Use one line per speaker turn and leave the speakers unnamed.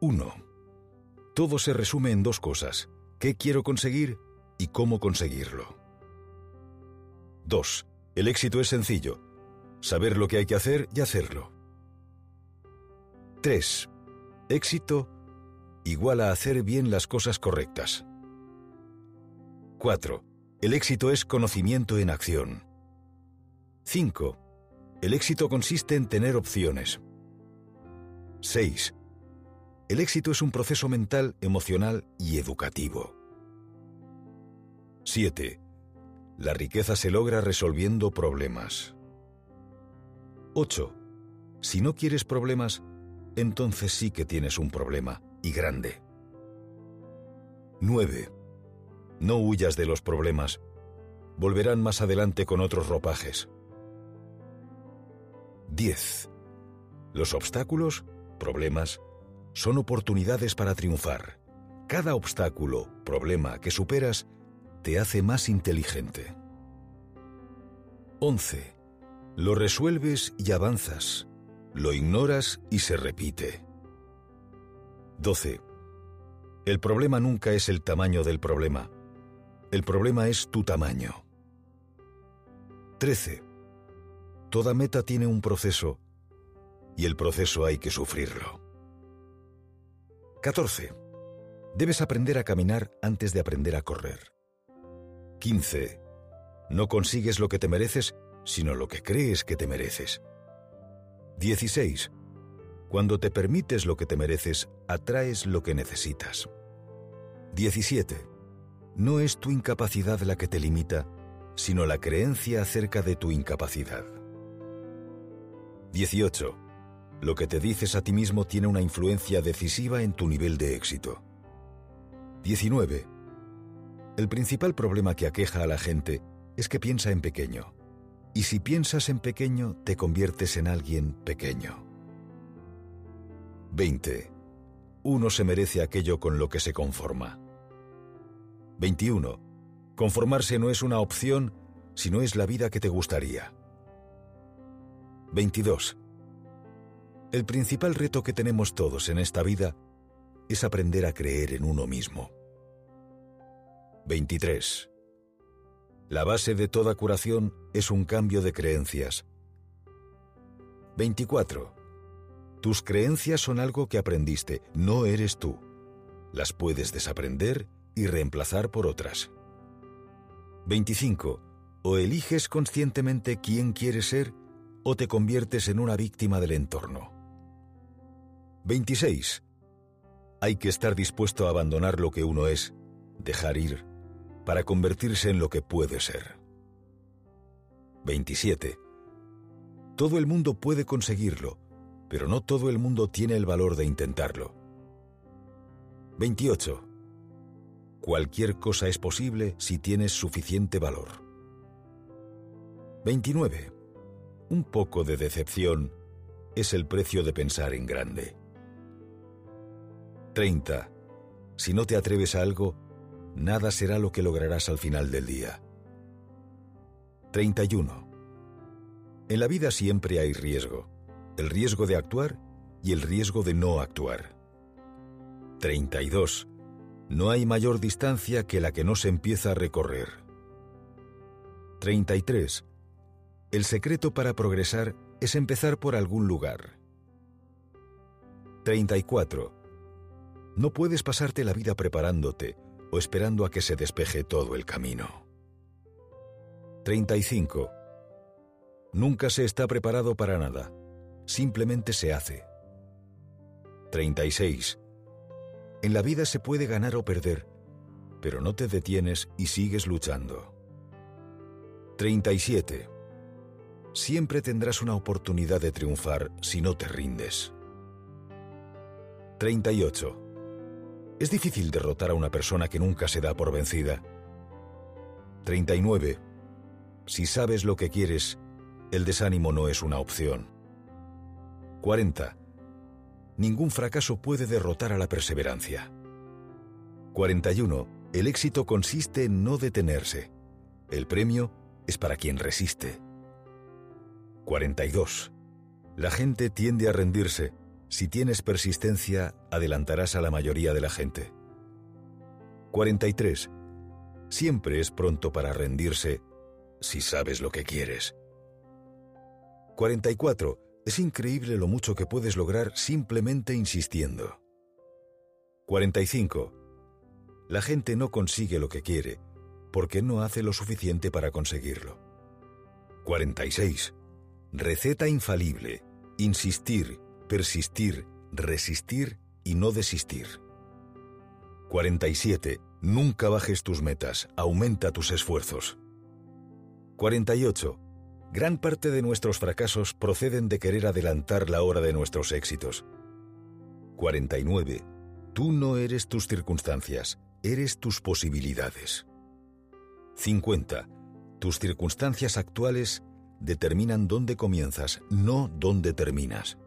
1. Todo se resume en dos cosas. ¿Qué quiero conseguir y cómo conseguirlo? 2. El éxito es sencillo. Saber lo que hay que hacer y hacerlo. 3. Éxito igual a hacer bien las cosas correctas. 4. El éxito es conocimiento en acción. 5. El éxito consiste en tener opciones. 6. El éxito es un proceso mental, emocional y educativo. 7. La riqueza se logra resolviendo problemas. 8. Si no quieres problemas, entonces sí que tienes un problema, y grande. 9. No huyas de los problemas. Volverán más adelante con otros ropajes. 10. Los obstáculos, problemas, son oportunidades para triunfar. Cada obstáculo, problema que superas, te hace más inteligente. 11. Lo resuelves y avanzas. Lo ignoras y se repite. 12. El problema nunca es el tamaño del problema. El problema es tu tamaño. 13. Toda meta tiene un proceso y el proceso hay que sufrirlo. 14. Debes aprender a caminar antes de aprender a correr. 15. No consigues lo que te mereces, sino lo que crees que te mereces. 16. Cuando te permites lo que te mereces, atraes lo que necesitas. 17. No es tu incapacidad la que te limita, sino la creencia acerca de tu incapacidad. 18. Lo que te dices a ti mismo tiene una influencia decisiva en tu nivel de éxito. 19. El principal problema que aqueja a la gente es que piensa en pequeño. Y si piensas en pequeño, te conviertes en alguien pequeño. 20. Uno se merece aquello con lo que se conforma. 21. Conformarse no es una opción, sino es la vida que te gustaría. 22. El principal reto que tenemos todos en esta vida es aprender a creer en uno mismo. 23. La base de toda curación es un cambio de creencias. 24. Tus creencias son algo que aprendiste, no eres tú. Las puedes desaprender y reemplazar por otras. 25. O eliges conscientemente quién quieres ser o te conviertes en una víctima del entorno. 26. Hay que estar dispuesto a abandonar lo que uno es, dejar ir, para convertirse en lo que puede ser. 27. Todo el mundo puede conseguirlo, pero no todo el mundo tiene el valor de intentarlo. 28. Cualquier cosa es posible si tienes suficiente valor. 29. Un poco de decepción es el precio de pensar en grande. 30. Si no te atreves a algo, nada será lo que lograrás al final del día. 31. En la vida siempre hay riesgo, el riesgo de actuar y el riesgo de no actuar. 32. No hay mayor distancia que la que no se empieza a recorrer. 33. El secreto para progresar es empezar por algún lugar. 34. No puedes pasarte la vida preparándote o esperando a que se despeje todo el camino. 35. Nunca se está preparado para nada, simplemente se hace. 36. En la vida se puede ganar o perder, pero no te detienes y sigues luchando. 37. Siempre tendrás una oportunidad de triunfar si no te rindes. 38. Es difícil derrotar a una persona que nunca se da por vencida. 39. Si sabes lo que quieres, el desánimo no es una opción. 40. Ningún fracaso puede derrotar a la perseverancia. 41. El éxito consiste en no detenerse. El premio es para quien resiste. 42. La gente tiende a rendirse, Si tienes persistencia, adelantarás a la mayoría de la gente. 43. Siempre es pronto para rendirse si sabes lo que quieres. 44. Es increíble lo mucho que puedes lograr simplemente insistiendo. 45. La gente no consigue lo que quiere porque no hace lo suficiente para conseguirlo. 46. Receta infalible. Insistir, persistir, resistir y no desistir. 47. Nunca bajes tus metas, aumenta tus esfuerzos. 48. Gran parte de nuestros fracasos proceden de querer adelantar la hora de nuestros éxitos. 49. Tú no eres tus circunstancias, eres tus posibilidades. 50. Tus circunstancias actuales determinan dónde comienzas, no dónde terminas.